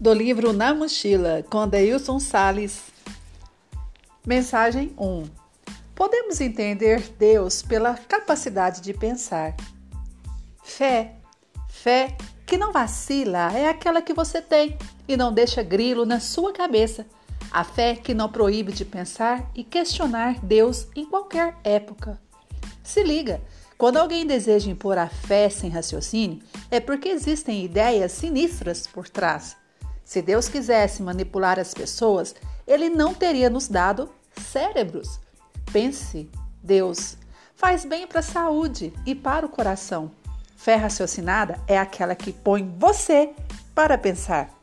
do livro Na Mochila, com Deilson Sales. Mensagem 1. Podemos entender Deus pela capacidade de pensar. Fé. Fé que não vacila é aquela que você tem e não deixa grilo na sua cabeça. A fé que não proíbe de pensar e questionar Deus em qualquer época. Se liga, quando alguém deseja impor a fé sem raciocínio, é porque existem ideias sinistras por trás. Se Deus quisesse manipular as pessoas, ele não teria nos dado cérebros. Pense, Deus faz bem para a saúde e para o coração. Fé raciocinada é aquela que põe você para pensar.